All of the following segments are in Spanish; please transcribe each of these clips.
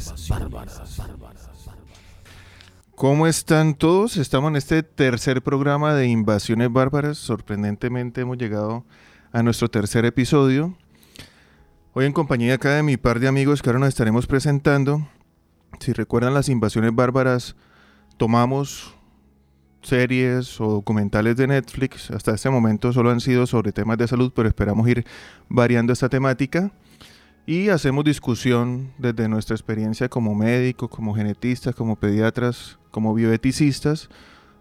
Invasiones bárbaras. ¿Cómo están todos? Estamos en este tercer programa de Invasiones Bárbaras. Sorprendentemente hemos llegado a nuestro tercer episodio. Hoy en compañía acá de mi par de amigos que ahora nos estaremos presentando. Si recuerdan las invasiones bárbaras, tomamos series o documentales de Netflix. Hasta este momento solo han sido sobre temas de salud, pero esperamos ir variando esta temática. Y hacemos discusión desde nuestra experiencia como médicos, como genetistas, como pediatras, como bioeticistas,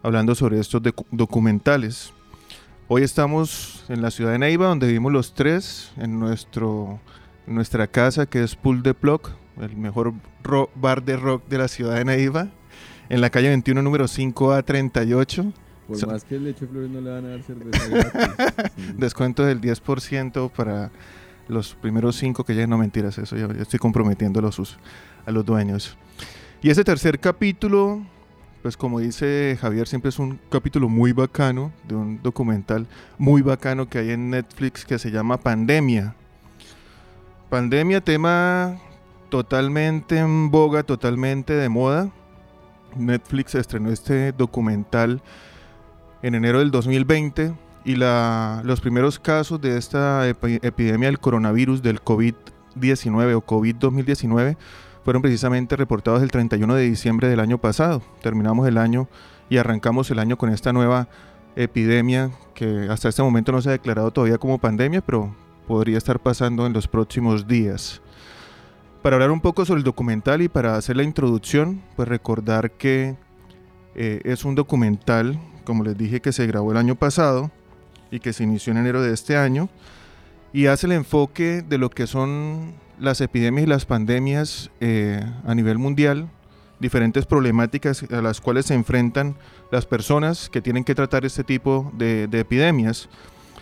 hablando sobre estos documentales. Hoy estamos en la ciudad de Neiva, donde vivimos los tres, en nuestro, nuestra casa que es Pool de Plug, el mejor bar de rock de la ciudad de Neiva, en la calle 21, número 5A38. Por más que el leche flores no le van a dar cerveza Descuento del 10% para los primeros cinco que ya no mentiras, eso ya, estoy comprometiendo a los, a los dueños. Y ese tercer capítulo, pues como dice Javier, siempre es un capítulo muy bacano, de un documental muy bacano que hay en Netflix que se llama Pandemia. Pandemia, tema totalmente en boga, totalmente de moda. Netflix estrenó este documental en enero del 2020 y la, los primeros casos de esta epidemia del coronavirus del COVID-19 o COVID-2019 fueron precisamente reportados el 31 de diciembre del año pasado. Terminamos el año y arrancamos el año con esta nueva epidemia que hasta este momento no se ha declarado todavía como pandemia, pero podría estar pasando en los próximos días. Para hablar un poco sobre el documental y para hacer la introducción, pues recordar que eh, es un documental, como les dije, que se grabó el año pasado y que se inició en enero de este año y hace el enfoque de lo que son las epidemias y las pandemias eh, a nivel mundial, diferentes problemáticas a las cuales se enfrentan las personas que tienen que tratar este tipo de, de epidemias.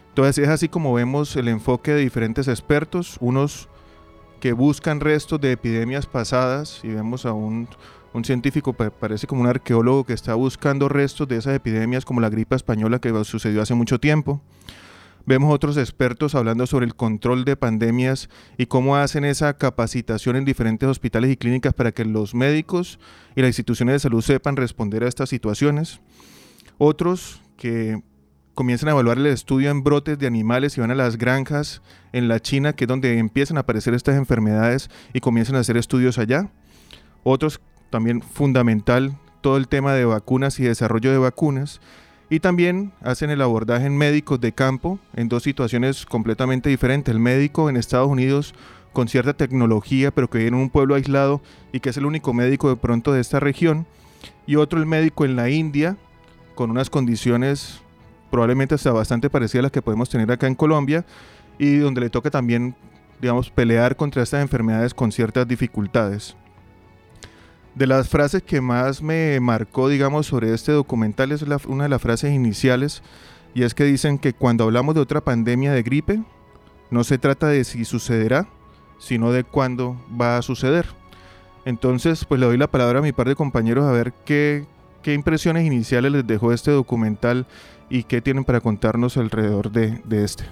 Entonces es así como vemos el enfoque de diferentes expertos, unos que buscan restos de epidemias pasadas y vemos a un un científico parece como un arqueólogo que está buscando restos de esas epidemias como la gripa española que sucedió hace mucho tiempo. Vemos otros expertos hablando sobre el control de pandemias y cómo hacen esa capacitación en diferentes hospitales y clínicas para que los médicos y las instituciones de salud sepan responder a estas situaciones. Otros que comienzan a evaluar el estudio en brotes de animales y van a las granjas en la China, que es donde empiezan a aparecer estas enfermedades y comienzan a hacer estudios allá. Otros también fundamental todo el tema de vacunas y desarrollo de vacunas. Y también hacen el abordaje en médicos de campo en dos situaciones completamente diferentes. El médico en Estados Unidos con cierta tecnología, pero que vive en un pueblo aislado y que es el único médico de pronto de esta región. Y otro el médico en la India con unas condiciones probablemente hasta bastante parecidas a las que podemos tener acá en Colombia y donde le toca también, digamos, pelear contra estas enfermedades con ciertas dificultades. De las frases que más me marcó, digamos, sobre este documental es una de las frases iniciales y es que dicen que cuando hablamos de otra pandemia de gripe, no se trata de si sucederá, sino de cuándo va a suceder. Entonces, pues le doy la palabra a mi par de compañeros a ver qué, qué impresiones iniciales les dejó este documental y qué tienen para contarnos alrededor de, de este.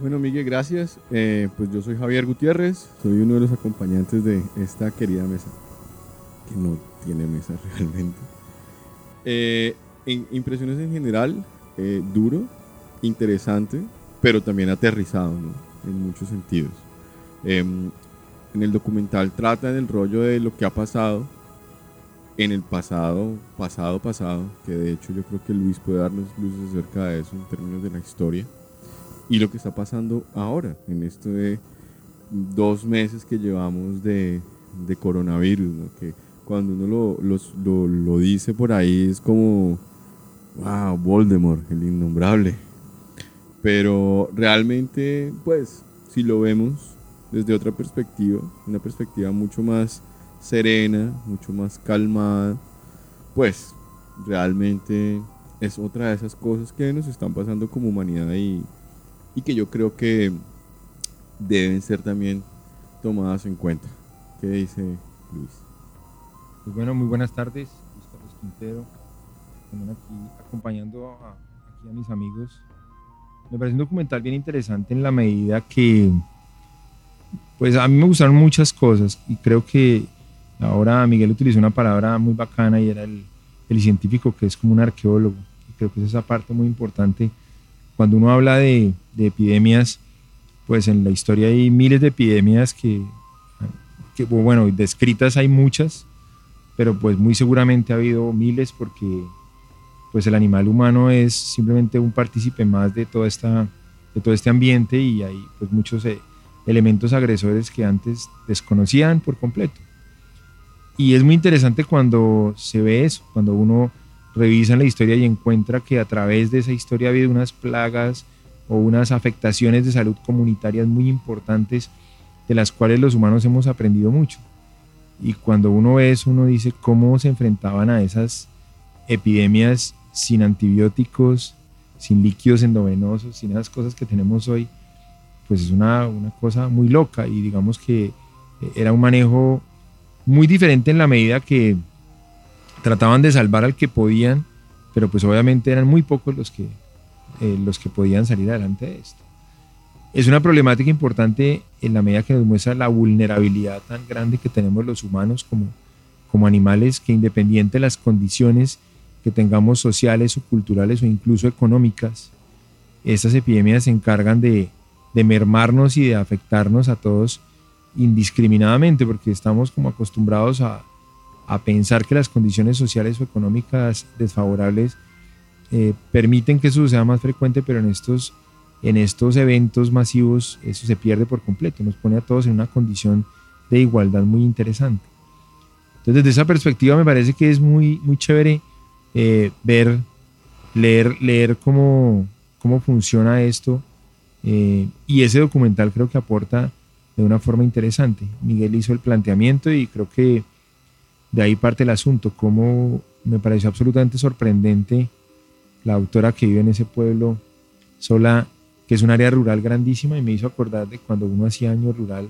Bueno, Miguel, gracias. Eh, pues yo soy Javier Gutiérrez, soy uno de los acompañantes de esta querida mesa, que no tiene mesa realmente. Eh, impresiones en general, eh, duro, interesante, pero también aterrizado, En muchos sentidos. Em, en el documental trata del rollo de lo que ha pasado en el pasado, pasado, pasado, que de hecho yo creo que Luis puede darnos luces acerca de eso en términos de la historia y lo que está pasando ahora, en estos dos meses que llevamos de, de coronavirus, que cuando uno lo, lo, lo, dice por ahí es como, wow, Voldemort, el innombrable. Pero realmente, pues, si lo vemos desde otra perspectiva, una perspectiva mucho más serena, mucho más calmada, pues realmente es otra de esas cosas que nos están pasando como humanidad y, y que yo creo que deben ser también tomadas en cuenta. ¿Qué dice Luis? Pues bueno, muy buenas tardes, Luis Carlos Quintero, también aquí acompañando a, mis amigos. Me parece un documental bien interesante en la medida que Pues a mí me gustaron muchas cosas y creo que ahora Miguel utilizó una palabra muy bacana y era el, el científico que es como un arqueólogo. Creo que es esa parte muy importante. Cuando uno habla de, de epidemias, pues en la historia hay miles de epidemias que, que, bueno, descritas hay muchas, pero pues muy seguramente ha habido miles porque pues el animal humano es simplemente un partícipe más de, toda esta, de todo este ambiente y hay pues muchos eh, elementos agresores que antes desconocían por completo. Y es muy interesante cuando se ve eso, cuando uno revisa la historia y encuentra que a través de esa historia ha habido unas plagas o unas afectaciones de salud comunitarias muy importantes de las cuales los humanos hemos aprendido mucho. Y cuando uno ve eso, uno dice cómo se enfrentaban a esas epidemias sin antibióticos, sin líquidos endovenosos, sin esas cosas que tenemos hoy pues es una, una cosa muy loca y digamos que era un manejo muy diferente en la medida que trataban de salvar al que podían, pero pues obviamente eran muy pocos los que, eh, los que podían salir adelante de esto. Es una problemática importante en la medida que nos muestra la vulnerabilidad tan grande que tenemos los humanos como, como animales, que independiente de las condiciones que tengamos sociales o culturales o incluso económicas, estas epidemias se encargan de, de mermarnos y de afectarnos a todos indiscriminadamente, porque estamos como acostumbrados a, a pensar que las condiciones sociales o económicas desfavorables eh, permiten que eso sea más frecuente, pero en estos, en estos eventos masivos eso se pierde por completo, nos pone a todos en una condición de igualdad muy interesante. Entonces, desde esa perspectiva me parece que es muy, muy chévere eh, ver, leer, leer cómo, cómo funciona esto eh, y ese documental creo que aporta de una forma interesante. Miguel hizo el planteamiento y creo que de ahí parte el asunto, como me pareció absolutamente sorprendente la autora que vive en ese pueblo sola, que es un área rural grandísima y me hizo acordar de cuando uno hacía año rural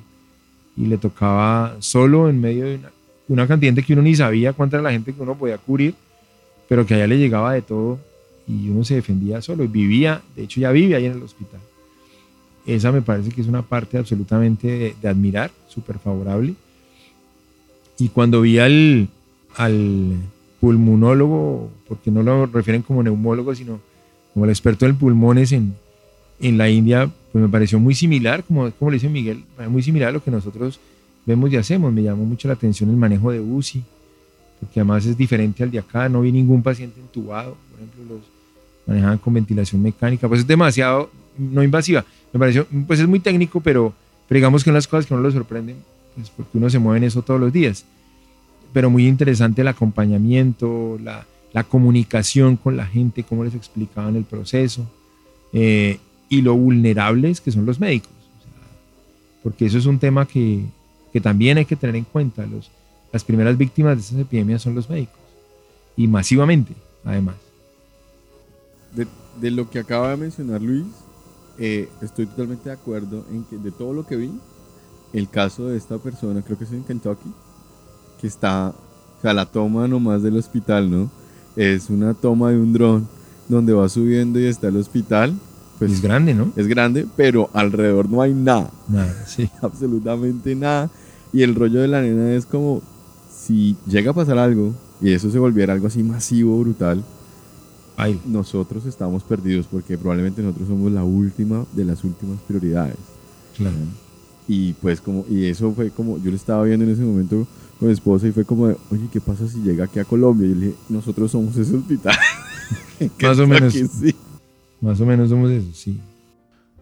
y le tocaba solo en medio de una, una cantidad que uno ni sabía cuánta era la gente que uno podía cubrir, pero que allá le llegaba de todo y uno se defendía solo y vivía, de hecho ya vive ahí en el hospital. Esa me parece que es una parte absolutamente de, admirar, súper favorable. Y cuando vi al, al pulmonólogo, porque no lo refieren como neumólogo, sino como el experto en pulmones en, en la India, pues me pareció muy similar, como, como le dice Miguel, muy similar a lo que nosotros vemos y hacemos. Me llamó mucho la atención el manejo de UCI, porque además es diferente al de acá, no vi ningún paciente entubado, por ejemplo, los manejaban con ventilación mecánica, pues es demasiado no invasiva. Me pareció, pues es muy técnico, pero, digamos que unas cosas que no lo sorprenden, pues porque uno se mueve en eso todos los días. Pero muy interesante el acompañamiento, la, la comunicación con la gente, cómo les explicaban el proceso eh, y lo vulnerables que son los médicos. porque eso es un tema que, que, también hay que tener en cuenta. Los, las primeras víctimas de estas epidemias son los médicos y masivamente, además. De, de lo que acaba de mencionar Luis, eh, estoy totalmente de acuerdo en que de todo lo que vi, el caso de esta persona, creo que es en Kentucky, que está, o sea, la toma nomás del hospital, ¿no? Es una toma de un dron donde va subiendo y está el hospital. Pues es grande, ¿no? Es grande, pero alrededor no hay nada. Nada, sí. Absolutamente nada. Y el rollo de la nena es como, si llega a pasar algo y eso se volviera algo así masivo, brutal, nosotros estamos perdidos porque probablemente nosotros somos la última de las últimas prioridades. Claro. Y pues como, y eso fue como, yo lo estaba viendo en ese momento con mi esposa y fue como, oye, ¿qué pasa si llega aquí a Colombia? Y yo le dije, nosotros somos ese hospital. Más o menos. Sí. Más o menos somos eso, sí.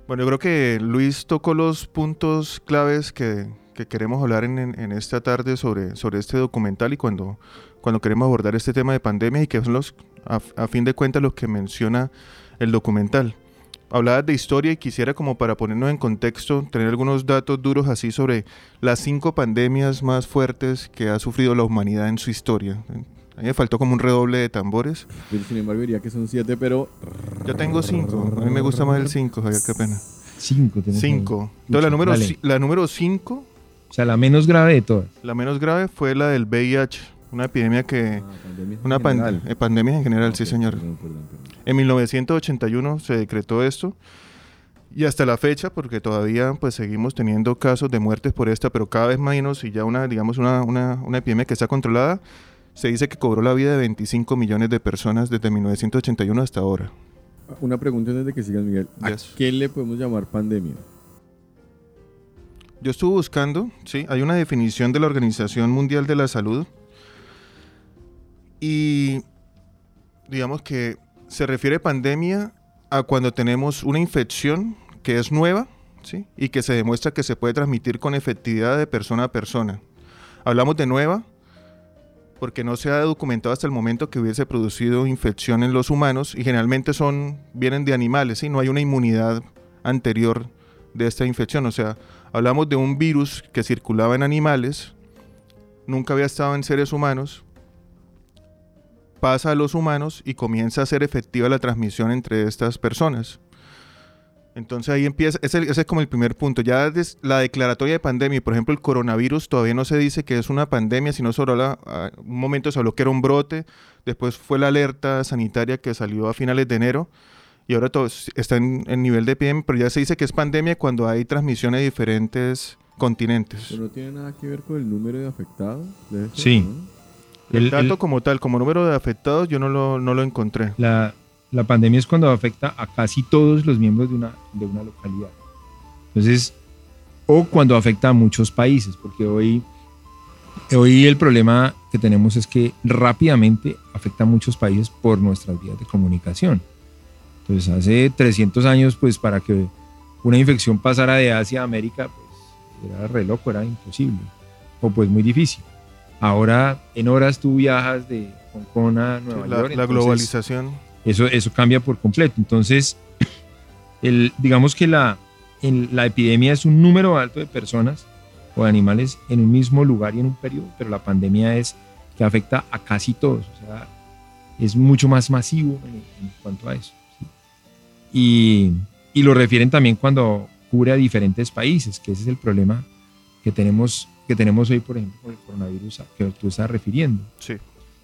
Bueno, yo creo que Luis tocó los puntos claves que, que queremos hablar en, en, esta tarde sobre, sobre este documental y cuando, cuando queremos abordar este tema de pandemia y que son los, a, fin de cuentas lo que menciona el documental. Hablaba de historia y quisiera como para ponernos en contexto, tener algunos datos duros así sobre las cinco pandemias más fuertes que ha sufrido la humanidad en su historia. A mí me faltó como un redoble de tambores. sin embargo diría que son siete, pero... Yo tengo cinco. A mí me gusta más el cinco, Javier, qué pena. Cinco. Cinco. Entonces la número, la número cinco... O sea, la menos grave de todas. La menos grave fue la del VIH. Una epidemia que... Ah, una en eh, pandemia en general, sí señor. En 1981 se decretó esto. Y hasta la fecha, porque todavía pues seguimos teniendo casos de muertes por esta, pero cada vez menos y ya una, digamos, una, una, una epidemia que está controlada, se dice que cobró la vida de 25 millones de personas desde 1981 hasta ahora. Una pregunta antes de que sigas, Miguel. ¿A Yes. qué le podemos llamar pandemia? Yo estuve buscando, sí, hay una definición de la Organización Mundial de la Salud y digamos que se refiere pandemia a cuando tenemos una infección que es nueva, ¿sí? Y que se demuestra que se puede transmitir con efectividad de persona a persona. Hablamos de nueva porque no se ha documentado hasta el momento que hubiese producido infección en los humanos y generalmente son vienen de animales, ¿sí? No hay una inmunidad anterior de esta infección, o sea, hablamos de un virus que circulaba en animales, nunca había estado en seres humanos, pasa a los humanos y comienza a ser efectiva la transmisión entre estas personas. Entonces ahí empieza, ese, ese es como el primer punto. Ya des- la declaratoria de pandemia, por ejemplo, el coronavirus todavía no se dice que es una pandemia, sino solo habla, a un momento se habló que era un brote, después fue la alerta sanitaria que salió a finales de enero y ahora todo está en, en nivel de epidemia, pero ya se dice que es pandemia cuando hay transmisiones de diferentes continentes. Pero no tiene nada que ver con el número de afectados. Sí. ¿no? El, El- dato el- como tal, como número de afectados, yo no lo, no lo encontré. La, la pandemia es cuando afecta a casi todos los miembros de una, de una localidad. Entonces, o cuando afecta a muchos países, porque hoy, hoy el problema que tenemos es que rápidamente afecta a muchos países por nuestras vías de comunicación. Entonces, hace 300 años, pues para que una infección pasara de Asia a América, pues era re loco, era imposible, o pues muy difícil. Ahora, en horas tú viajas de Hong Kong a Nueva la, York. la globalización. eso, eso cambia por completo. Entonces, el, digamos que la, en- la epidemia es un número alto de personas o de animales en un mismo lugar y en un periodo, pero la pandemia es que afecta a casi todos. O sea, es mucho más masivo en, en cuanto a eso. ¿sí? Y, y lo refieren también cuando cubre a diferentes países, que ese es el problema que tenemos, que tenemos hoy, por ejemplo, con el coronavirus que tú estás refiriendo. Sí.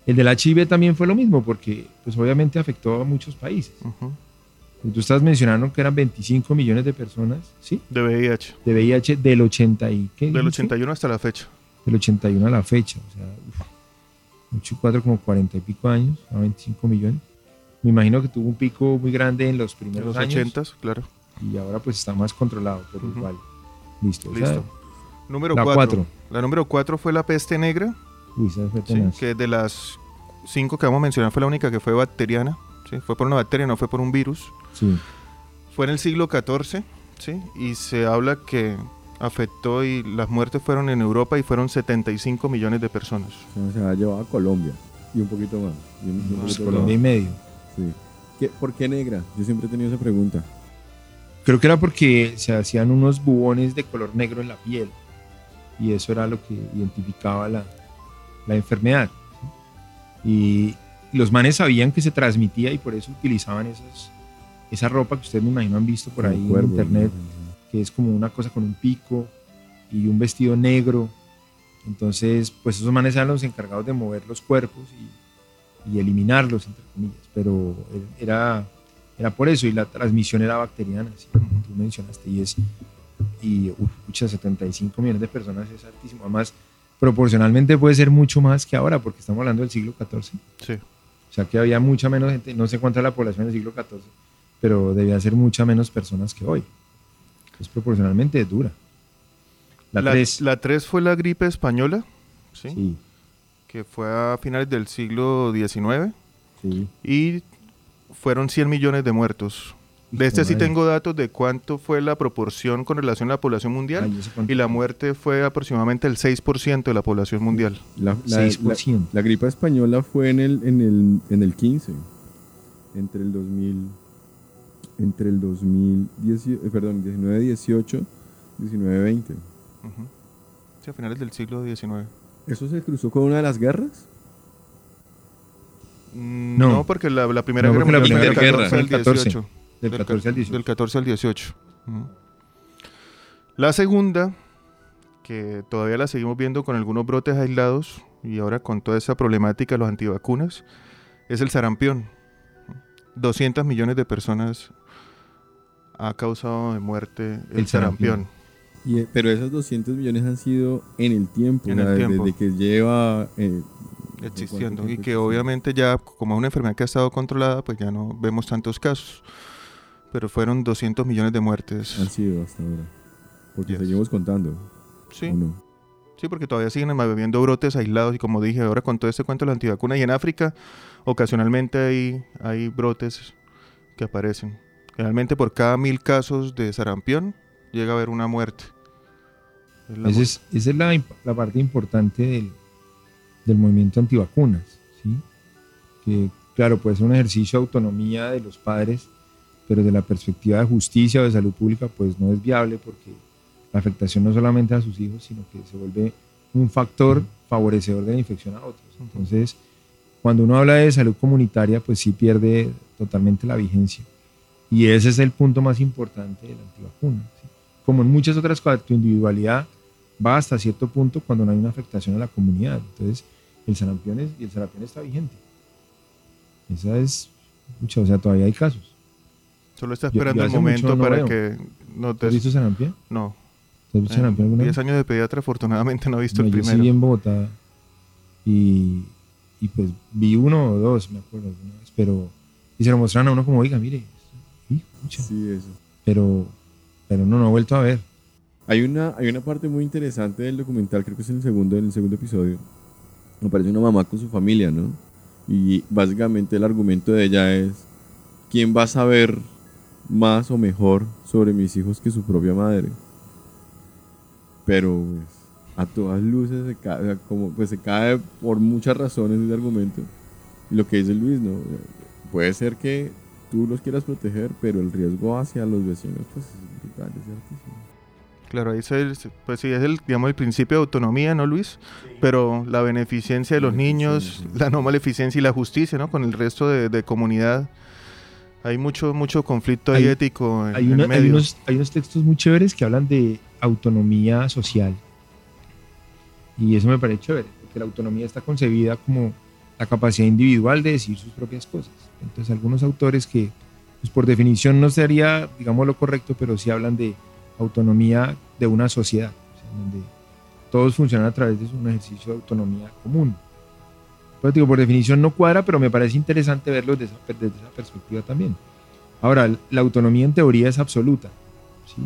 El del HIV también fue lo mismo, porque pues obviamente afectó a muchos países. ujú, Y tú estás mencionando que eran 25 millones de personas, ¿sí? De VIH. De VIH del 80 y ¿qué Del dijiste? 81 hasta la fecha. Del 81 a la fecha, o sea, uf, 8 y 4 como 40 y pico años, a 25 millones. Me imagino que tuvo un pico muy grande en los primeros los años 80, claro. y ahora pues está más controlado, pero Ujú. igual. Listo. o sea, Listo. Número la 4. 4. La número 4 fue la peste negra, Uy, sí, que de las 5 que vamos a mencionar fue la única que fue bacteriana. ¿sí? Fue por una bacteria, no fue por un virus. Sí. Fue en el siglo XIV, ¿sí? Y se habla que afectó y las muertes fueron en Europa y fueron 75 millones de personas. O sea, se ha llevado a Colombia y un poquito más. y un- Pues, Colombia y medio. Sí. ¿Qué- ¿Por qué negra? Yo siempre he tenido esa pregunta. Creo que era porque se hacían unos bubones de color negro en la piel y eso era lo que identificaba la, la enfermedad. ¿sí? Y los manes sabían que se transmitía y por eso utilizaban esas, esa ropa que ustedes me imagino han visto por ahí en internet, ¿no? que es como una cosa con un pico y un vestido negro. Entonces, pues esos manes eran los encargados de mover los cuerpos y, y eliminarlos, entre comillas. Pero era, era por eso y la transmisión era bacteriana, así como tú mencionaste. Y es, y pucha, 75 millones de personas es altísimo. Además, proporcionalmente puede ser mucho más que ahora, porque estamos hablando del siglo XIV. Sí. O sea que había mucha menos gente, no sé cuánta era la población del siglo XIV, pero debía ser mucha menos personas que hoy. Entonces, proporcionalmente es dura. La La 3. la 3 fue la gripe española, ¿sí? Sí, que fue a finales del siglo XIX sí. y fueron 100 millones de muertos. De este sí tengo datos de cuánto fue la proporción con relación a la población mundial Ay, y la muerte fue aproximadamente el 6% de la población mundial. La, la- 6%. la- la gripa española fue en el, en el, en el 15, entre el 2000, entre el 2010, eh, perdón, 19, 18, 19, 20. Ujú. Sí, a finales del siglo XIX. ¿Eso se cruzó con una de las guerras? Mm, No. No, porque la, la primera No, guerra porque la mundial primera guerra 14 al fue el 14. 18. Del Del 14 al ca- 18. Del 14 al 18. Ujú. La segunda, que todavía la seguimos viendo con algunos brotes aislados y ahora con toda esa problemática de los antivacunas, es el sarampión. 200 millones de personas ha causado de muerte el, El sarampión. sarampión. Y, eh, pero esos 200 millones han sido en el tiempo, En el desde tiempo. que lleva... eh, existiendo ¿cuánto y que existiendo? obviamente ya como es una enfermedad que ha estado controlada pues ya no vemos tantos casos pero fueron 200 millones de muertes Han sido hasta ahora. Porque Yes. seguimos contando, sí sí porque todavía siguen habiendo brotes aislados y como dije ahora con todo este cuento de la antivacuna y en África ocasionalmente hay hay brotes que aparecen generalmente por cada mil casos de sarampión llega a haber una muerte Es la Esa es, esa es la, imp- la parte importante del, del movimiento antivacunas. ¿sí? Que, claro, puede ser un ejercicio de autonomía de los padres, pero desde la perspectiva de justicia o de salud pública, pues no es viable porque la afectación no solamente a sus hijos, sino que se vuelve un factor favorecedor de la infección a otros. Entonces, cuando uno habla de salud comunitaria, pues sí pierde totalmente la vigencia. Y ese es el punto más importante de la antivacuna. ¿sí? Como en muchas otras cosas, tu individualidad va hasta cierto punto cuando no hay una afectación a la comunidad. Entonces, el sarampión, es, y el sarampión está vigente. Esa es, mucha, o sea, todavía hay casos. Solo está yo- esperando yo el hace mucho momento no para veo. que no ¿Tú has visto sarampión? no ¿Tú has visto sarampión alguna 10 vez? años de pediatra, afortunadamente no he visto No, el yo primero. sí en Bogotá y, y pues vi uno o dos, me acuerdo alguna vez, pero y se lo mostraron a uno como, oiga, mire, sí, pucha", Sí, eso. pero, pero no, no he vuelto a ver. Hay una, hay una parte muy interesante del documental, creo que es en el segundo, en el segundo episodio. Me parece una mamá con su familia, ¿no? Y básicamente el argumento de ella es, ¿quién va a saber más o mejor sobre mis hijos que su propia madre? Pero pues, a todas luces se cae, o sea, como, pues, se cae por muchas razones ese argumento. Y lo que dice Luis, ¿no? Puede ser que tú los quieras proteger, pero el riesgo hacia los vecinos pues, es brutal, es altísimo. Claro, ahí se, pues sí, es el, digamos, el principio de autonomía, ¿no, Luis? Pero la beneficencia de los niños, sí. la no maleficencia y la justicia, ¿no? Con el resto de, de comunidad. Hay mucho, mucho conflicto ahí Hay- ético en, Hay, en una- el hay medio. unos, hay unos textos muy chéveres que hablan de autonomía social. Y eso me parece chévere, porque la autonomía está concebida como la capacidad individual de decir sus propias cosas. Entonces, algunos autores que, pues por definición no sería, digamos, lo correcto, pero sí hablan de autonomía de una sociedad, o sea, donde todos funcionan a través de un ejercicio de autonomía común. Digo, por definición no cuadra, pero me parece interesante verlo desde esa, desde esa perspectiva también. Ahora, la autonomía en teoría es absoluta, ¿sí?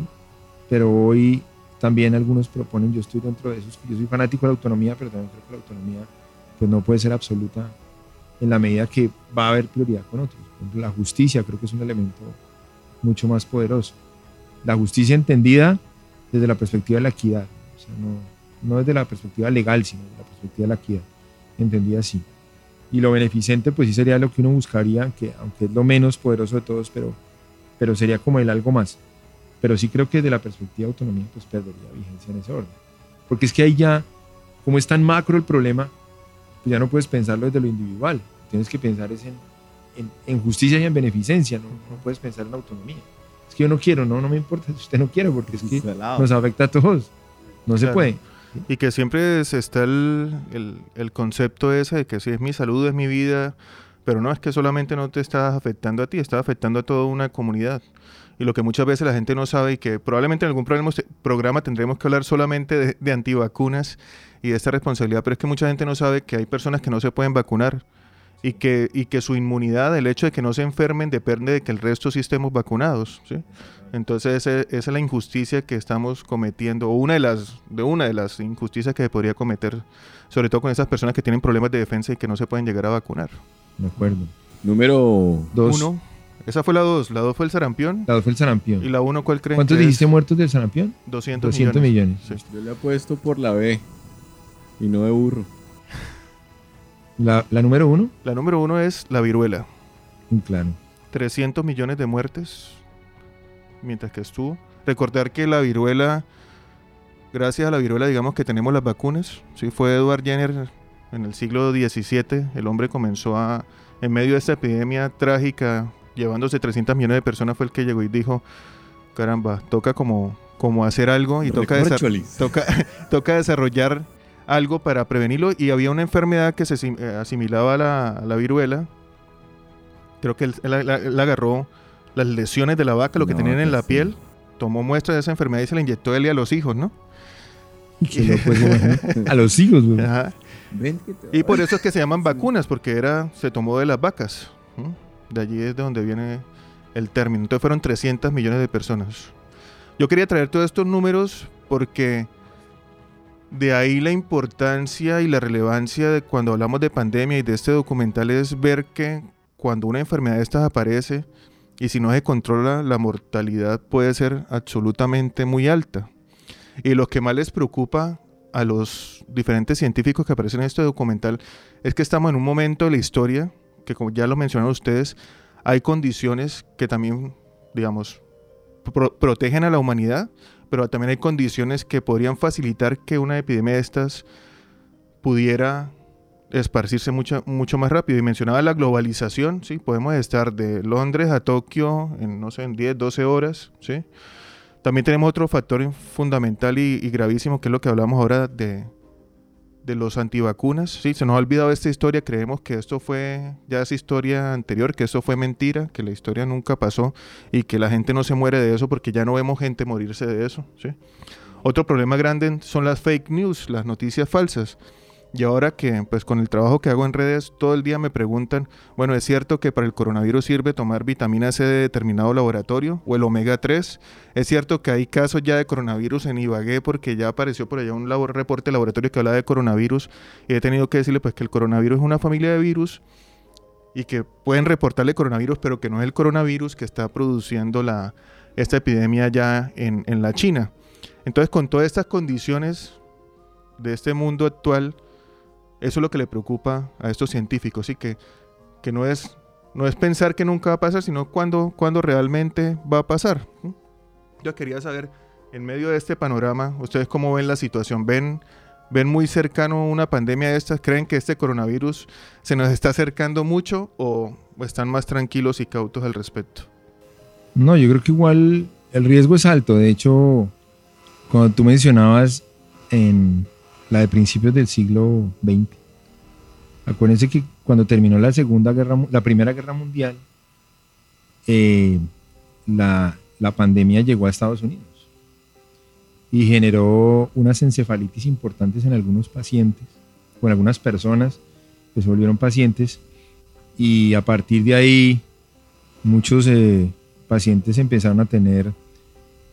pero hoy también algunos proponen, yo estoy dentro de esos, yo soy fanático de la autonomía, pero también creo que la autonomía pues, no puede ser absoluta en la medida que va a haber prioridad con otros. Por ejemplo, la justicia creo que es un elemento mucho más poderoso. La justicia entendida desde la perspectiva de la equidad, o sea, no, no desde la perspectiva legal, sino desde la perspectiva de la equidad, entendida así. Y lo beneficente, pues sí sería lo que uno buscaría, que aunque es lo menos poderoso de todos, pero, pero sería como el algo más. Pero sí creo que desde la perspectiva de autonomía, pues perdería vigencia en ese orden. Porque es que ahí ya, como es tan macro el problema, pues ya no puedes pensarlo desde lo individual. Tienes que pensar es en, en, en justicia y en beneficencia, ¿no? no puedes pensar en autonomía. Es que yo no quiero, no, no me importa si usted no quiere, porque es que nos afecta a todos. No se puede. Y que siempre es- está el, el- el concepto ese de que si es mi salud, es mi vida, pero no es que solamente no te está afectando a ti, está afectando a toda una comunidad. Y lo que muchas veces la gente no sabe y que probablemente en algún programa tendremos que hablar solamente de, de antivacunas y de esta responsabilidad, pero es que mucha gente no sabe que hay personas que no se pueden vacunar y que, y que su inmunidad, el hecho de que no se enfermen, depende de que el resto sí estemos vacunados. ¿sí? Entonces ese- esa es la injusticia que estamos cometiendo, o una de las, de una de las injusticias que se podría cometer, sobre todo con esas personas que tienen problemas de defensa y que no se pueden llegar a vacunar. De acuerdo. Número Dos. Uno, esa fue la dos, la dos fue el sarampión. La dos fue el sarampión. ¿Y la uno cuál creen ¿Cuántos que dijiste es? muertos del sarampión? 200, 200 millones. Sí. Yo le apuesto por la B y no de burro. La, la número uno, La número uno es la viruela. Mm, claro. 300 millones de muertes mientras que estuvo. Recordar que la viruela, gracias a la viruela, digamos que tenemos las vacunas. Sí, fue Edward Jenner en el siglo XVII. El hombre comenzó a, en medio de esta epidemia trágica, llevándose 300 millones de personas, fue el que llegó y dijo, caramba, toca como, como hacer algo y toca, toca, toca desarrollar algo para prevenirlo. Y había una enfermedad que se eh, asimilaba a la, a la viruela. Creo que él, él agarró las lesiones de la vaca, lo que tenían en la sí. piel, tomó muestra de esa enfermedad y se la inyectó él y a los hijos, ¿no? A los hijos, güey. Ajá. Y por eso es que se llaman vacunas, porque era, se tomó de las vacas. De allí es de donde viene el término. Entonces fueron 300 millones de personas. Yo quería traer todos estos números porque de ahí la importancia y la relevancia de cuando hablamos de pandemia y de este documental es ver que cuando una enfermedad de estas aparece y si no se controla, la mortalidad puede ser absolutamente muy alta. Y lo que más les preocupa a los diferentes científicos que aparecen en este documental es que estamos en un momento de la historia que como ya lo mencionaron ustedes, hay condiciones que también, digamos, pro- protegen a la humanidad, pero también hay condiciones que podrían facilitar que una epidemia de estas pudiera esparcirse mucho, mucho más rápido. Y mencionaba la globalización, ¿sí? Podemos estar de Londres a Tokio en, no sé, en 10, 12 horas, ¿sí? También tenemos otro factor fundamental y, y gravísimo, que es lo que hablamos ahora de, de los antivacunas. Sí, se nos ha olvidado esta historia, creemos que esto fue ya esa historia anterior, que eso fue mentira, que la historia nunca pasó y que la gente no se muere de eso porque ya no vemos gente morirse de eso. ¿sí? Otro problema grande son las fake news, las noticias falsas. Y ahora que, pues con el trabajo que hago en redes, todo el día me preguntan, bueno, ¿es cierto que para el coronavirus sirve tomar vitamina C de determinado laboratorio o el omega 3? ¿Es cierto que hay casos ya de coronavirus en Ibagué porque ya apareció por allá un labor- reporte de laboratorio que habla de coronavirus y he tenido que decirle pues que el coronavirus es una familia de virus y que pueden reportarle coronavirus, pero que no es el coronavirus que está produciendo la, esta epidemia ya en, en la China. Entonces, con todas estas condiciones de este mundo actual, eso es lo que le preocupa a estos científicos, y que, que no, es, no es pensar que nunca va a pasar, sino cuándo, cuándo realmente va a pasar. Yo quería saber, en medio de este panorama, ¿ustedes cómo ven la situación? ¿Ven, ven muy cercano una pandemia de estas? ¿Creen que este coronavirus se nos está acercando mucho o están más tranquilos y cautos al respecto? No, yo creo que igual el riesgo es alto. De hecho, cuando tú mencionabas en la de principios del siglo XX, acuérdense que cuando terminó la segunda guerra, la primera guerra mundial, eh, la, la pandemia llegó a Estados Unidos y generó unas encefalitis importantes en algunos pacientes, o en algunas personas que se volvieron pacientes y a partir de ahí muchos eh, pacientes empezaron a tener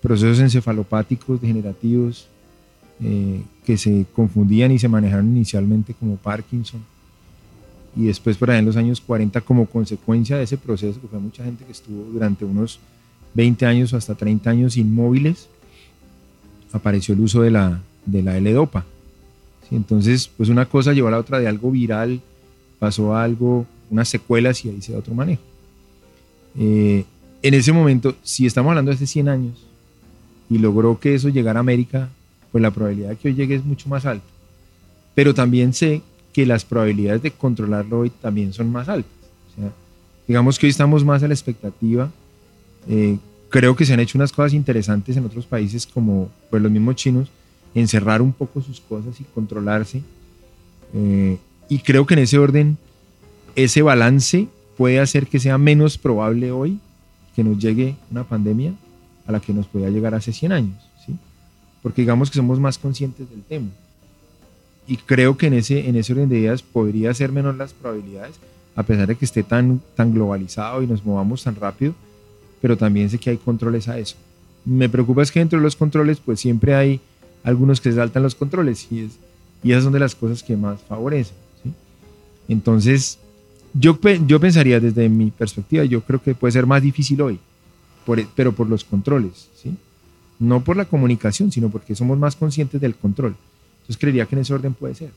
procesos encefalopáticos degenerativos eh, que se confundían y se manejaron inicialmente como Parkinson y después por ahí en los años 40 como consecuencia de ese proceso, que fue mucha gente que estuvo durante unos 20 años o hasta 30 años inmóviles, apareció el uso de la, de la L-Dopa. ¿sí? Entonces, pues una cosa llevó a la otra de algo viral, pasó a algo, unas secuelas y ahí se da otro manejo. Eh, en ese momento, si estamos hablando de hace 100 años y logró que eso llegara a América, pues la probabilidad de que hoy llegue es mucho más alta. Pero también sé que las probabilidades de controlarlo hoy también son más altas. O sea, digamos que hoy estamos más a la expectativa. Eh, creo que se han hecho unas cosas interesantes en otros países como pues, los mismos chinos, encerrar un poco sus cosas y controlarse. Eh, y creo que en ese orden, ese balance puede hacer que sea menos probable hoy que nos llegue una pandemia a la que nos podía llegar hace 100 años. Porque digamos que somos más conscientes del tema. Y creo que en ese, en ese orden de ideas podría ser menos las probabilidades, a pesar de que esté tan, tan globalizado y nos movamos tan rápido, pero también sé que hay controles a eso. Me preocupa es que dentro de los controles, pues siempre hay algunos que saltan los controles y, es, y esas son de las cosas que más favorecen. ¿sí? Entonces, yo, yo pensaría desde mi perspectiva, yo creo que puede ser más difícil hoy, por e- pero por los controles, ¿sí? No por la comunicación, sino porque somos más conscientes del control. Entonces creería que en ese orden puede ser.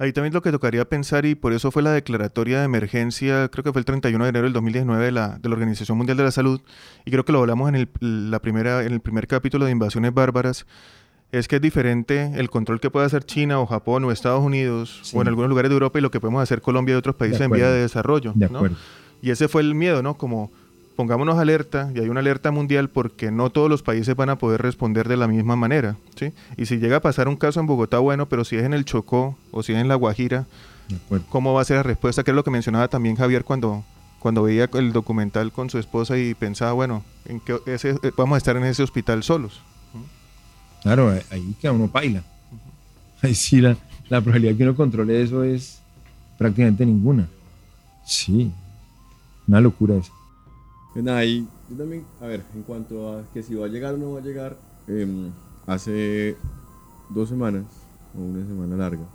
Ahí también lo que tocaría pensar, y por eso fue la declaratoria de emergencia, creo que fue el 31 de enero del 2019 de la, de la Organización Mundial de la Salud, y creo que lo hablamos en el, la primera, en el primer capítulo de Invasiones Bárbaras, es que es diferente el control que puede hacer China o Japón o Estados Unidos Sí. o en algunos lugares de Europa y lo que podemos hacer Colombia y otros países en vía de desarrollo. De ¿no? acuerdo. Y ese fue el miedo, ¿no? Como pongámonos alerta, y hay una alerta mundial porque no todos los países van a poder responder de la misma manera, ¿sí? Y si llega a pasar un caso en Bogotá, bueno, pero si es en el Chocó o si es en La Guajira. ¿cómo va a ser la respuesta? Que es lo que mencionaba también Javier cuando cuando veía el documental con su esposa y pensaba, bueno, ¿en qué ese, eh, vamos a estar en ese hospital solos. Claro, ahí- ahí queda uno paila. Ahí sí, la, la probabilidad que uno controle eso es prácticamente ninguna. Sí, una locura eso. Pues nada, y yo también, a ver, en cuanto a que si va a llegar o no va a llegar, em, hace dos semanas, o una semana larga,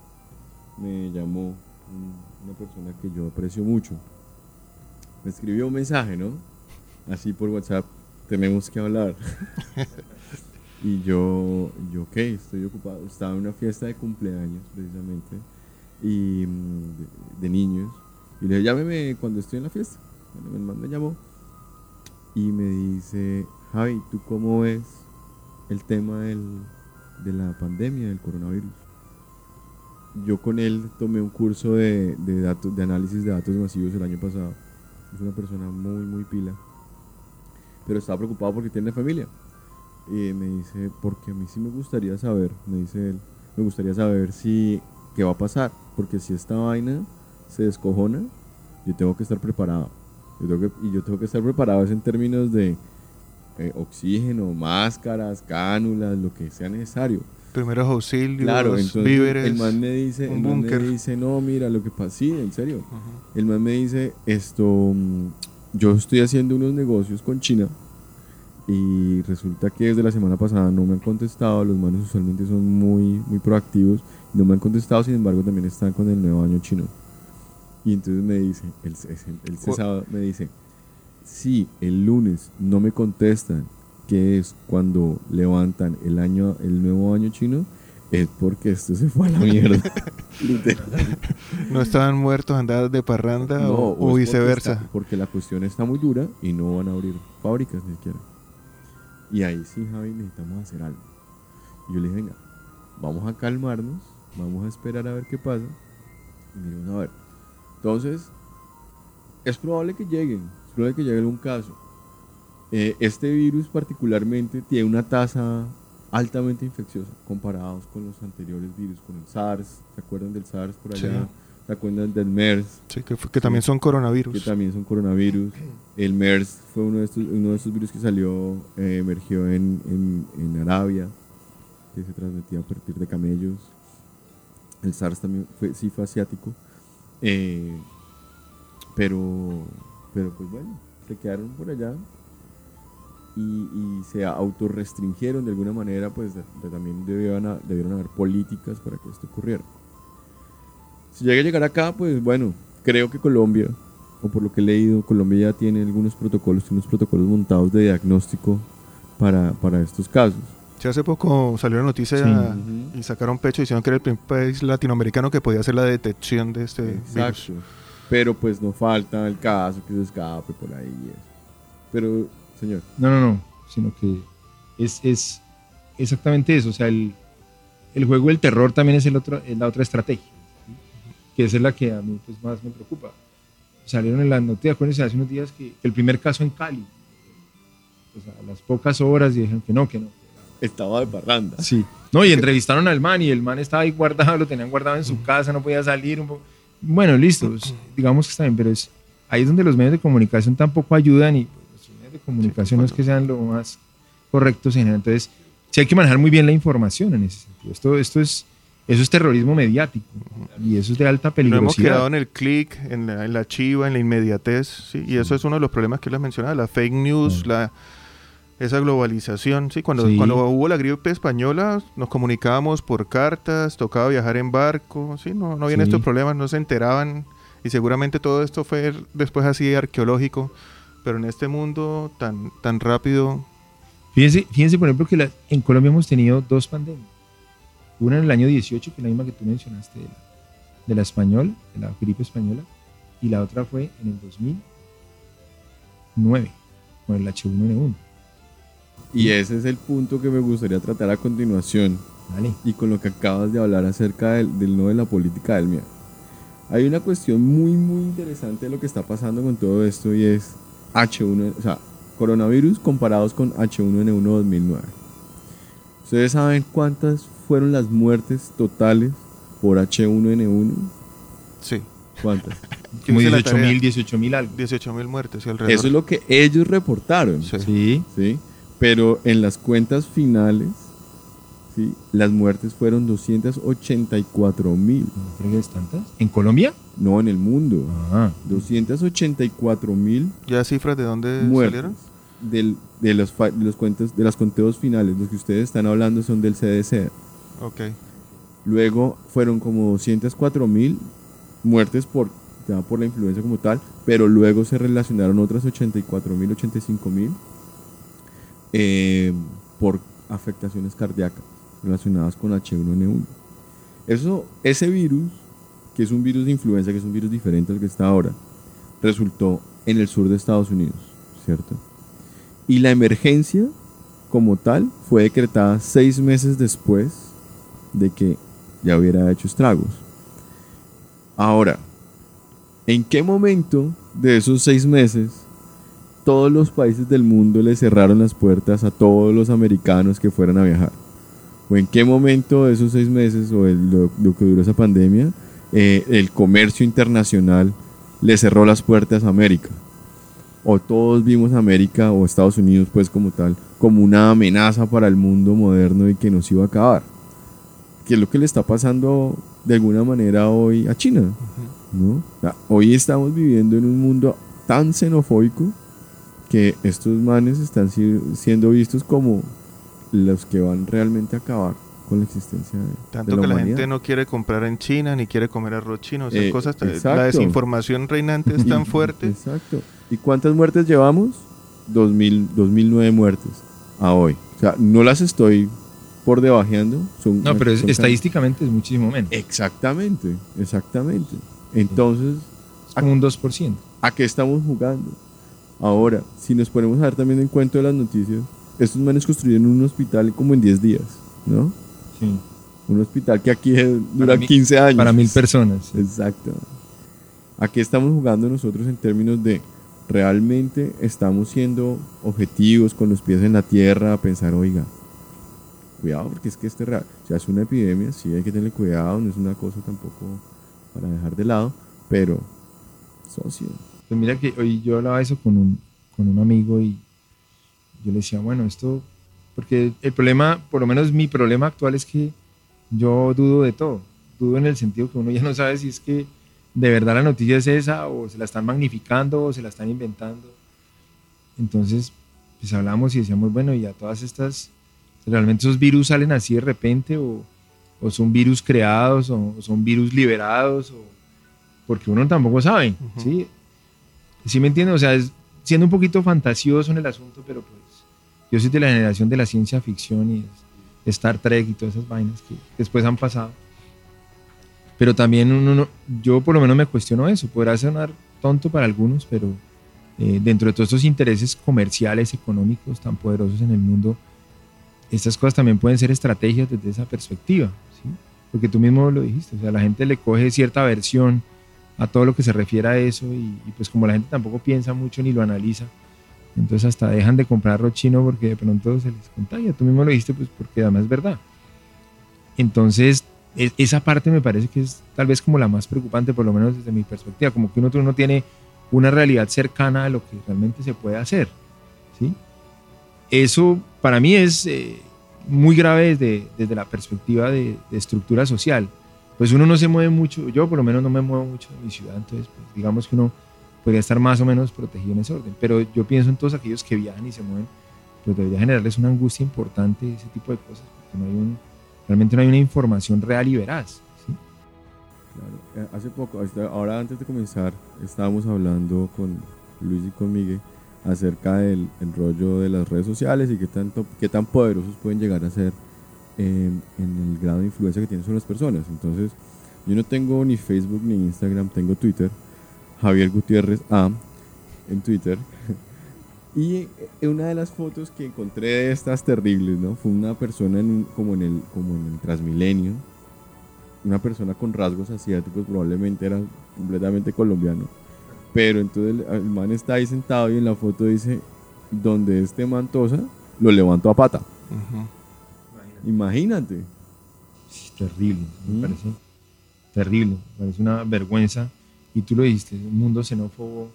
me llamó un- una persona que yo aprecio mucho. Me escribió un mensaje, ¿no? Así por WhatsApp, tenemos que hablar. y yo, yo, ok, estoy ocupado. Estaba en una fiesta de cumpleaños, precisamente, y mm, de, de niños. Y le dije, llámeme cuando estoy en la fiesta. Bueno, el man me llamó y me dice, Javi, ¿tú cómo ves el tema del- de la pandemia, del coronavirus? Yo con él tomé un curso de, de datos, de análisis de datos masivos el año pasado. Es una persona muy, muy pila. Pero estaba preocupado porque tiene familia. Y me dice, porque a mí sí me gustaría saber, me dice él, me gustaría saber si, qué va a pasar. Porque si esta vaina se descojona, yo tengo que estar preparado. Yo tengo que- y yo tengo que estar preparado en términos de eh, oxígeno, máscaras, cánulas, lo que sea necesario. Primeros auxilios, Claro, entonces víveres. el man me dice, un el man me dice, no, mira lo que pasa, sí, en serio. El man me dice, esto, mm, yo estoy haciendo unos negocios con China y resulta que desde la semana pasada no me han contestado, los manos usualmente son muy, muy proactivos, no me han contestado, sin embargo también están con el nuevo año chino. Y entonces me dice, el, el, el Cu- sábado me dice, si el lunes no me contestan, que es cuando levantan el año, el nuevo año chino, es porque esto se fue a la mierda. No estaban muertos, andadas de parranda No, o, o porque viceversa. está- Porque, la cuestión está muy dura y no van a abrir fábricas ni siquiera. Y ahí sí, Javi, necesitamos hacer algo. Y yo le dije, venga, vamos a calmarnos, vamos a esperar a ver qué pasa. Y miremos a ver. Entonces, es probable que lleguen, es probable que llegue algún caso. Eh, este virus particularmente tiene una tasa altamente infecciosa comparados con los anteriores virus, con el SARS, ¿se acuerdan del SARS por Sí. allá? ¿Se acuerdan del MERS? Sí, que, también son coronavirus. que también son coronavirus. El MERS fue uno de estos, uno de estos virus que salió, eh, emergió en, en, en Arabia, que se transmitía a partir de camellos. El SARS también fue, sí fue asiático. Eh, pero, pero pues bueno, se quedaron por allá y, y se autorrestringieron de alguna manera, pues también debieron, debieron haber políticas para que esto ocurriera. Si llega a llegar acá, pues bueno, creo que Colombia, o por lo que he leído, Colombia ya tiene algunos protocolos, unos protocolos montados de diagnóstico para, para estos casos. Sí, hace poco salió la noticia Sí. y sacaron pecho diciendo que era el primer país latinoamericano que podía hacer la detección de este virus. Exacto. Pero pues no falta el caso que se escape por ahí y. Pero, señor, No, no, no, sino que es, es exactamente eso. O sea, el, el juego del terror también es, el otro, es la otra estrategia, ¿sí? que esa es la que a mí pues, más me preocupa. Salieron en las noticias, acuérdense, hace unos días que el primer caso en Cali, pues a las pocas horas dijeron que no, que no. Estaba de parranda. Sí. No, y entrevistaron al man y el man estaba ahí guardado, lo tenían guardado en su casa, no podía salir. Un poco. Bueno, listo, pues, digamos que está bien, pero es, ahí es donde los medios de comunicación tampoco ayudan y pues, los medios de comunicación no es que sean lo más correctos en general. Entonces, sí hay que manejar muy bien la información en ese sentido. Esto, esto es, eso es terrorismo mediático y eso es de alta No hemos peligrosidad. quedado en el clic, en la, en la chiva, en la inmediatez, ¿sí? y eso es uno de los problemas que les mencionaba, la fake news, la, esa globalización. ¿sí? Cuando, Sí. cuando hubo la gripe española, nos comunicábamos por cartas, tocaba viajar en barco, ¿sí? no, no habían Sí. estos problemas, no se enteraban, y seguramente todo esto fue después así arqueológico, pero en este mundo tan, tan rápido, Fíjense, fíjense, por ejemplo, que la- en Colombia hemos tenido dos pandemias. Una en el año 18, que es la misma que tú mencionaste, de la, de la español, de la gripe española, y la otra fue en el 2009, con el H1N1. Y ese es el punto que me gustaría tratar a continuación. y con lo que acabas de hablar acerca del, del no de la política del miedo. Hay una cuestión muy, muy interesante de lo que está pasando con todo esto y es H1, o sea, coronavirus comparados con H1N1 2009. ¿Ustedes saben cuántas fueron las muertes totales por H1N1? sí. ¿Cuántas? Como hice la 18 tarea. mil, 18 mil algo. 18 mil muertes y alrededor. Eso es lo que ellos reportaron. Sí. Sí. ¿sí? Pero en las cuentas finales, ¿sí? las muertes fueron 284 mil. ¿No tantas? ¿En Colombia? No en el mundo. Ah, 284 mil ¿Ya cifras de dónde muertes. salieron? Del, de, los, de los cuentas, de las conteos finales, los que ustedes están hablando son del CDC. Ok. Luego fueron como 204 mil muertes por, ya por la influenza como tal, pero luego se relacionaron otras 84 mil, 85 mil eh, por afectaciones cardíacas relacionadas con H1N1. Eso, ese virus, que es un virus de influenza, que es un virus diferente al que está ahora, resultó en el sur de Estados Unidos, ¿cierto? Y la emergencia como tal fue decretada seis meses después de que ya hubiera hecho estragos. Ahora, ¿en qué momento de esos seis meses todos los países del mundo le cerraron las puertas a todos los americanos que fueran a viajar? ¿O en qué momento de esos seis meses o el- lo, lo que duró esa pandemia, eh, el comercio internacional le cerró las puertas a América? ¿O todos vimos a América o Estados Unidos pues como tal como una amenaza para el mundo moderno y que nos iba a acabar? que es lo que le está pasando de alguna manera hoy a China. ¿no? O sea, hoy estamos viviendo en un mundo tan xenofóbico que estos manes están si- siendo vistos como los que van realmente a acabar con la existencia de, de Tanto la que la humanidad. gente no quiere comprar en China ni quiere comer arroz chino. O sea, Eh, cosas exacto. la desinformación reinante es tan fuerte. Exacto. ¿Y cuántas muertes llevamos? 2000, 2009 muertes a hoy. O sea, no las estoy por debajeando. Son, no, pero es- son estadísticamente es muchísimo menos. Exactamente, exactamente. Entonces, Es como un 2%. ¿a qué estamos jugando? Ahora, si nos ponemos a ver también en cuento de las noticias, estos manes construyeron un hospital como en 10 días, ¿no? Sí. Un hospital que aquí dura mí- 15 años. Para mil personas. Exacto. ¿A qué estamos jugando nosotros en términos de realmente estamos siendo objetivos con los pies en la tierra a pensar, oiga, cuidado porque es que este real, ya es una epidemia, sí hay que tener cuidado, no es una cosa tampoco para dejar de lado, pero socio. Pues mira que hoy yo hablaba eso con un, con un amigo y yo le decía, bueno, esto, porque el problema, por lo menos mi problema actual es que yo dudo de todo. Dudo en el sentido que uno ya no sabe si es que de verdad la noticia es esa o se la están magnificando o se la están inventando. Entonces, pues hablamos y decíamos, bueno, y a todas estas, ¿realmente esos virus salen así de repente o, o son virus creados o son virus liberados? O, porque uno tampoco sabe. ¿sí? ¿Sí me entiende? O sea, es, siendo un poquito fantasioso en el asunto, pero pues yo soy de la generación de la ciencia ficción y es- Star Trek y todas esas vainas que después han pasado. Pero también uno, no- yo por lo menos me cuestiono eso. Podrá sonar tonto para algunos, pero eh, dentro de todos estos intereses comerciales, económicos tan poderosos en el mundo, estas cosas también pueden ser estrategias desde esa perspectiva, ¿sí? Porque tú mismo lo dijiste, o sea, la gente le coge cierta versión a todo lo que se refiere a eso y, pues como la gente tampoco piensa mucho ni lo analiza, entonces hasta dejan de comprar chino porque de pronto se les contagia. Tú mismo lo dijiste, pues porque además es verdad. Entonces, e- esa parte me parece que es tal vez como la más preocupante, por lo menos desde mi perspectiva, como que uno, uno tiene una realidad cercana a lo que realmente se puede hacer. ¿sí? Eso para mí es eh, muy grave desde, desde la perspectiva de estructura social. Pues uno no se mueve mucho, yo por lo menos no me muevo mucho en mi ciudad, entonces pues, digamos que uno podría estar más o menos protegido en ese orden. Pero yo pienso en todos aquellos que viajan y se mueven, pues debería generarles una angustia importante ese tipo de cosas, porque no hay un, realmente no hay una información real y veraz. Claro. Eh, Hace poco, ahora antes de comenzar, estábamos hablando con Luis y con Miguel acerca del el rollo de las redes sociales y qué, tanto, qué tan poderosos pueden llegar a ser en el grado de influencia que tienen sobre las personas. Entonces, yo no tengo ni Facebook ni Instagram, tengo Twitter, Javier Gutiérrez A en Twitter. Y eh, una de las fotos que encontré de estas terribles, ¿no? Fue una persona en como, en el, como en el Transmilenio, una persona con rasgos asiáticos, probablemente era completamente colombiano. Pero entonces el, man está ahí sentado y en la foto dice, donde este man tosa, lo levanto a pata. Imagínate. Sí, terrible, me Mm. parece terrible, me parece una vergüenza y tú lo dijiste, un mundo xenófobo,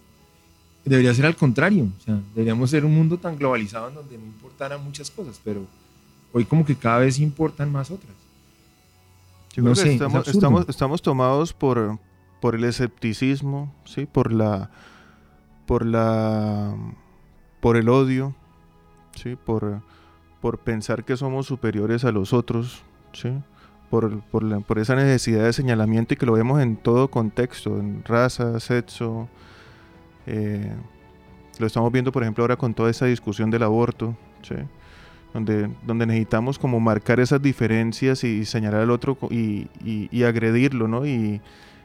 debería ser al contrario, o sea, deberíamos ser un mundo tan globalizado en donde no importaran muchas cosas, pero hoy como que cada vez importan más otras. Yo creo que estamos, estamos, estamos, tomados por, por el escepticismo, ¿sí? por la por la por el odio, ¿sí? por, por pensar que somos superiores a los otros, ¿sí? por, por, por, esa necesidad de señalamiento y que lo vemos en todo contexto, en raza, sexo. Eh, lo estamos viendo, por ejemplo, ahora con toda esa discusión del aborto, ¿sí? donde, donde necesitamos como marcar esas diferencias y señalar al otro y, y, agredirlo, ¿no? Y,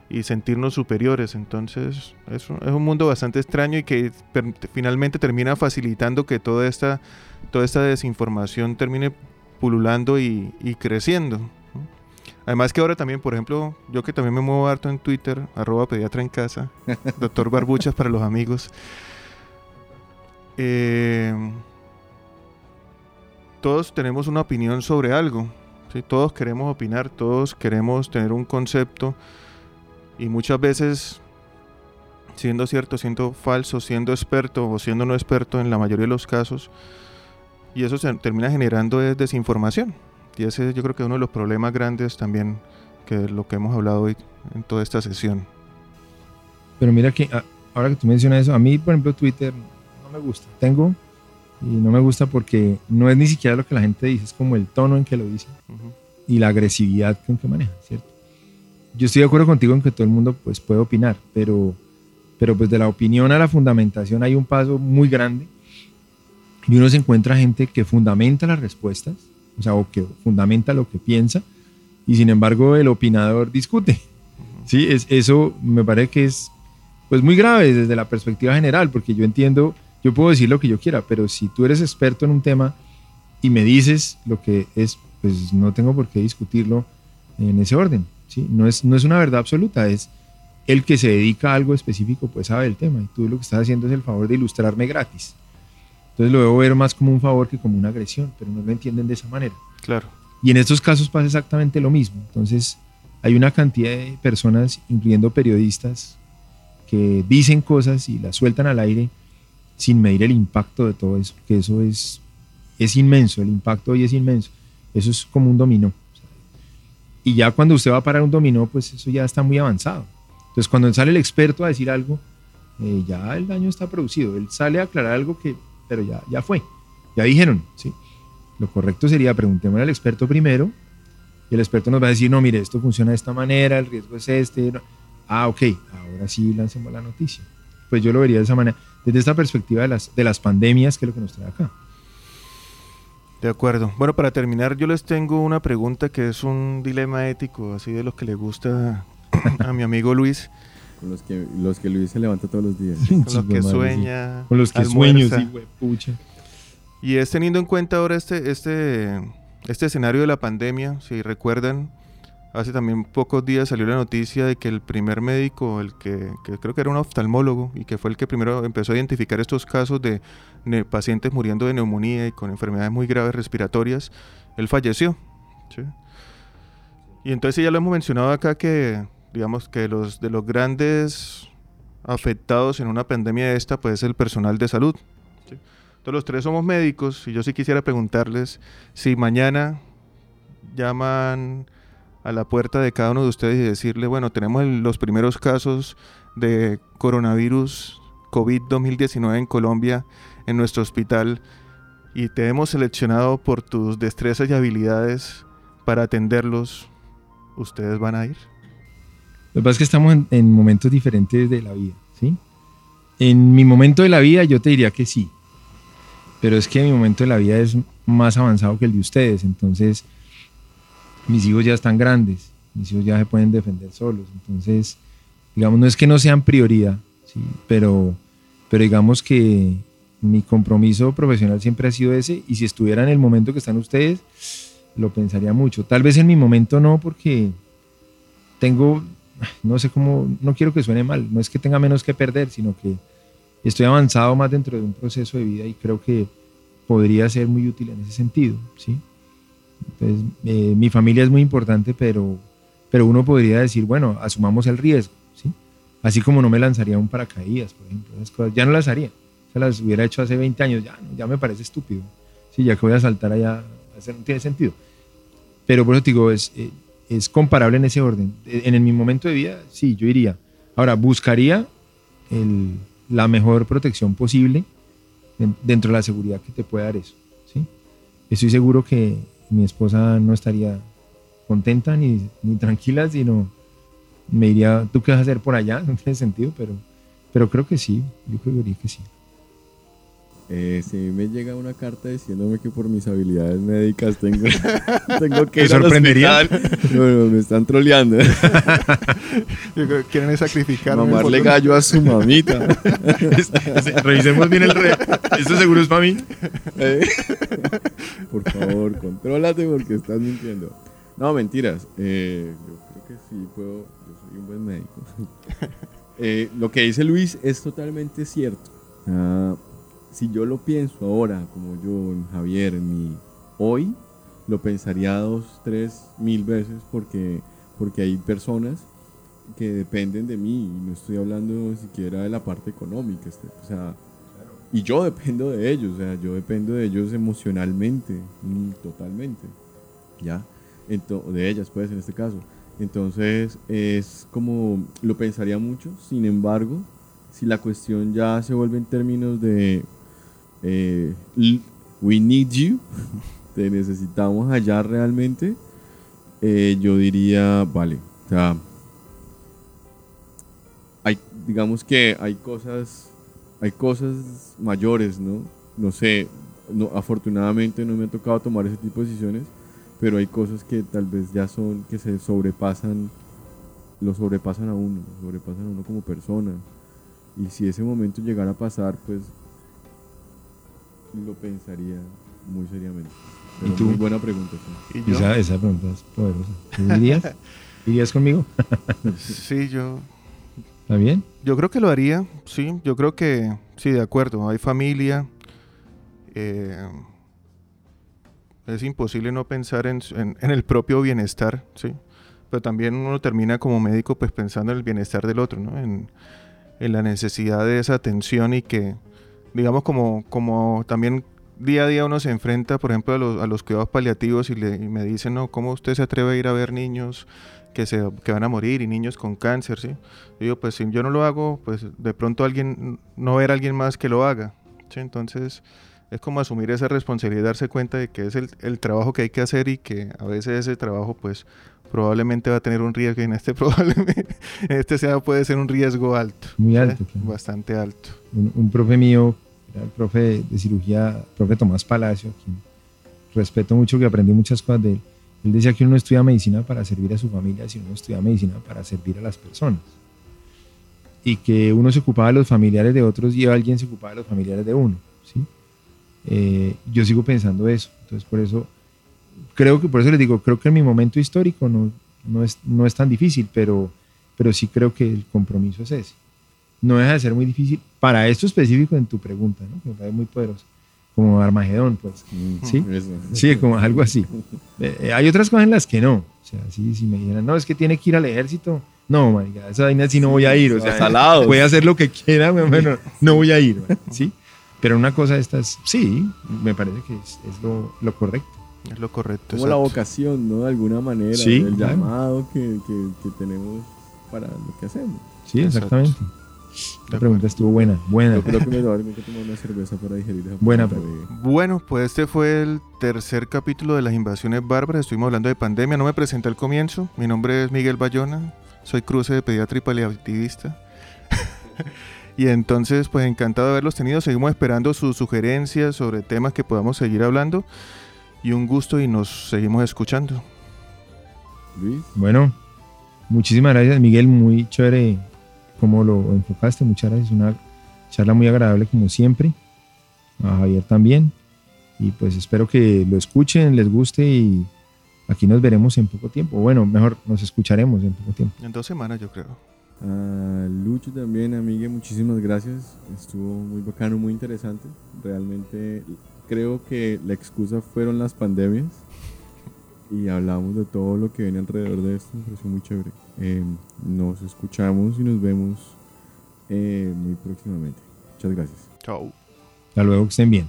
y, sentirnos superiores. Entonces, es un, es un mundo bastante extraño y que finalmente termina facilitando que toda esta, toda esta desinformación termine pululando y, creciendo. Además que ahora también, por ejemplo, yo que también me muevo harto en Twitter, arroba pediatra en casa, doctor Barbuchas para los amigos. Eh, todos tenemos una opinión sobre algo. ¿sí? Todos queremos opinar, todos queremos tener un concepto y muchas veces, siendo cierto, siendo falso, siendo experto o siendo no experto en la mayoría de los casos, y eso se termina generando es desinformación. Y ese yo creo que es uno de los problemas grandes también que lo que hemos hablado hoy en toda esta sesión. Pero mira que ah, ahora que tú mencionas eso, a mí por ejemplo Twitter no me gusta. Tengo y no me gusta porque no es ni siquiera lo que la gente dice, es como el tono en que lo dice y la agresividad con que maneja, ¿cierto? Yo estoy de acuerdo contigo en que todo el mundo pues, puede opinar, pero, pero pues de la opinión a la fundamentación hay un paso muy grande y uno se encuentra gente que fundamenta las respuestas, o sea, o que fundamenta lo que piensa y sin embargo el opinador discute. Sí, es, eso me parece que es pues muy grave desde la perspectiva general, porque yo entiendo yo puedo decir lo que yo quiera, pero si tú eres experto en un tema y me dices lo que es, pues no tengo por qué discutirlo en ese orden. ¿Sí? No, es, no es una verdad absoluta, es el que se dedica a algo específico, pues sabe el tema. Y tú lo que estás haciendo es el favor de ilustrarme gratis. Entonces lo debo ver más como un favor que como una agresión, pero no lo entienden de esa manera. Claro. Y en estos casos pasa exactamente lo mismo. Entonces hay una cantidad de personas, incluyendo periodistas, que dicen cosas y las sueltan al aire sin medir el impacto de todo eso, que eso es, es inmenso, el impacto hoy es inmenso. Eso es como un dominó. Y ya cuando usted va a parar un dominó, pues eso ya está muy avanzado. Entonces cuando sale el experto a decir algo, eh, ya el daño está producido. Él sale a aclarar algo que, pero ya, ya fue, ya dijeron, ¿sí? Lo correcto sería preguntémosle al experto primero y el experto nos va a decir, no, mire, esto funciona de esta manera, el riesgo es este. Ah, ok, ahora sí lancemos la noticia. Pues yo lo vería de esa manera desde esta perspectiva de las, de las pandemias, que es lo que nos trae acá. De acuerdo. Bueno, para terminar, yo les tengo una pregunta que es un dilema ético, así de los que le gusta a mi amigo Luis. Con los que, los que Luis se levanta todos los días. Con los que sueña. Con los que sueño, sí, pucha. Y es teniendo en cuenta ahora este, este, este escenario de la pandemia, si recuerdan, Hace también pocos días salió la noticia de que el primer médico, el que, creo que era un oftalmólogo y que fue el que primero empezó a identificar estos casos de pacientes muriendo de neumonía y con enfermedades muy graves respiratorias, él falleció. Y entonces ya lo hemos mencionado acá que, digamos, que los de los grandes afectados en una pandemia de esta, pues es el personal de salud. Entonces los tres somos médicos y yo sí quisiera preguntarles si mañana llaman a la puerta de cada uno de ustedes y decirle, bueno, tenemos los primeros casos de coronavirus COVID-2019 en Colombia, en nuestro hospital, y te hemos seleccionado por tus destrezas y habilidades para atenderlos, ¿ustedes van a ir? Lo que pasa es que estamos en, en momentos diferentes de la vida, ¿sí? En mi momento de la vida yo te diría que sí, pero es que mi momento de la vida es más avanzado que el de ustedes, entonces mis hijos ya están grandes, mis hijos ya se pueden defender solos. Entonces, digamos, no es que no sean prioridad, ¿sí? pero, pero digamos que mi compromiso profesional siempre ha sido ese y si estuviera en el momento que están ustedes, lo pensaría mucho. Tal vez en mi momento no, porque tengo, no sé cómo, no quiero que suene mal, no es que tenga menos que perder, sino que estoy avanzado más dentro de un proceso de vida y creo que podría ser muy útil en ese sentido, ¿sí? Entonces, eh, mi familia es muy importante, pero, pero uno podría decir, bueno, asumamos el riesgo, ¿sí? Así como no me lanzaría un paracaídas, por ejemplo, esas cosas, ya no las haría. Se las hubiera hecho hace 20 años, ya, ya me parece estúpido. Sí, ya que voy a saltar allá, no tiene sentido. Pero por eso te digo, es, eh, es comparable en ese orden. En, en mi momento de vida, sí, yo iría. Ahora, buscaría el, la mejor protección posible den- dentro de la seguridad que te puede dar eso. ¿sí? Estoy seguro que mi esposa no estaría contenta ni, ni tranquila, sino me diría, ¿tú qué vas a hacer por allá? No tiene sentido, pero, pero creo que sí, yo creería que sí. Eh, si me llega una carta diciéndome que por mis habilidades médicas tengo, tengo que ¿Te ir al sorprendería? Bueno, me están troleando. Quieren sacrificar. Mamarle gallo a su mamita. Revisemos bien el re. ¿Esto seguro es para mí? Eh, Por favor, contrólate porque estás mintiendo. No, mentiras. Eh, yo creo que sí puedo. Yo soy un buen médico. Eh, lo que dice Luis es totalmente cierto. Ah, si yo lo pienso ahora, como yo, en Javier, mi hoy, lo pensaría dos, tres, mil veces porque, porque hay personas que dependen de mí y no estoy hablando siquiera de la parte económica. este, o sea, y yo dependo de ellos, o sea, yo dependo de ellos emocionalmente, mm, totalmente, ¿ya? De ellas, pues, en este caso. Entonces, es como, lo pensaría mucho, sin embargo, si la cuestión ya se vuelve en términos de, eh, we need you, te necesitamos allá realmente, eh, yo diría, vale, o sea, hay, digamos que hay cosas, hay cosas mayores, ¿no? No sé, no, afortunadamente no me ha tocado tomar ese tipo de decisiones, pero hay cosas que tal vez ya son, que se sobrepasan, lo sobrepasan a uno, lo sobrepasan a uno como persona. Y si ese momento llegara a pasar, pues lo pensaría muy seriamente. Pero ¿Y tú? muy buena pregunta. sí. Y yo, Esa, esa pregunta es poderosa. ¿Tú irías? ¿Irías conmigo? sí, yo, ¿Está bien? yo creo que lo haría, sí. Yo creo que, sí, de acuerdo. Hay familia. eh, es imposible no pensar en, en- en el propio bienestar, sí. Pero también uno termina como médico pues pensando en el bienestar del otro, ¿no? En, en la necesidad de esa atención y que, digamos, como, como también día a día uno se enfrenta, por ejemplo, a los, a los cuidados paliativos y, le, y me dicen, no, ¿cómo usted se atreve a ir a ver niños que, se, que van a morir y niños con cáncer, ¿sí? Y digo, pues si yo no lo hago, pues de pronto alguien, no ver a alguien más que lo haga, ¿sí? Entonces es como asumir esa responsabilidad y darse cuenta de que es el, el trabajo que hay que hacer y que a veces ese trabajo, pues probablemente va a tener un riesgo y en este probablemente, en este sea puede ser un riesgo alto. Muy ¿sí? alto. claro. Bastante alto. un, un profe mío, era el profe de, cirugía, profe Tomás Palacio, quien respeto mucho, que aprendí muchas cosas de él. Él decía que uno no estudia medicina para servir a su familia, sino uno estudia medicina para servir a las personas. Y que uno se ocupaba de los familiares de otros y alguien se ocupaba de los familiares de uno. ¿sí? Eh, yo sigo pensando eso. Entonces, por eso, creo que, por eso les digo, creo que en mi momento histórico no, no, es, no es tan difícil, pero, pero sí creo que el compromiso es ese no deja de ser muy difícil para esto específico en tu pregunta, ¿no? que me parece muy poderoso, como Armagedón, pues. Mm, Sí. eso. Sí, como algo así. Eh, eh, hay otras cosas en las que no. O sea, sí, si me dijeran, no, es que tiene que ir al ejército. No, marica, esa vaina sí no voy a ir. O sea, Salados. voy a hacer lo que quiera, bueno, no voy a ir. ¿Sí? Pero una cosa de estas, sí, me parece que es, es lo, lo correcto. Es lo correcto. como la vocación, ¿no? De alguna manera, Sí, el claro. llamado que, que- que tenemos para lo que hacemos. Sí, Exacto. La pregunta estuvo buena, buena. Yo creo que me voy a tener que tomar una cerveza para digerir esa Buena pregunta Bueno, pues este fue el tercer capítulo de las invasiones bárbaras. Estuvimos hablando de pandemia. No me presenté al comienzo. Mi nombre es Miguel Bayona. Soy cruce de pediatra y paliativista. y entonces, pues encantado de haberlos tenido. Seguimos esperando sus sugerencias sobre temas que podamos seguir hablando. Y un gusto y nos seguimos escuchando. Luis, Bueno, muchísimas gracias, Miguel. Muy chévere cómo lo enfocaste. Muchas gracias. Una charla muy agradable, como siempre. A Javier también. Y pues espero que lo escuchen, les guste y aquí nos veremos en poco tiempo. Bueno, mejor nos escucharemos en poco tiempo. En dos semanas, yo creo. a Lucho también, amiga, muchísimas gracias. Estuvo muy bacano, muy interesante. Realmente creo que la excusa fueron las pandemias. y hablamos de todo lo que viene alrededor de esto. Me pareció muy chévere. Eh, nos escuchamos y nos vemos eh, muy próximamente. Muchas gracias. Chao. Hasta luego, que estén bien.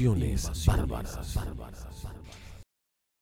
Invasiones bárbaras.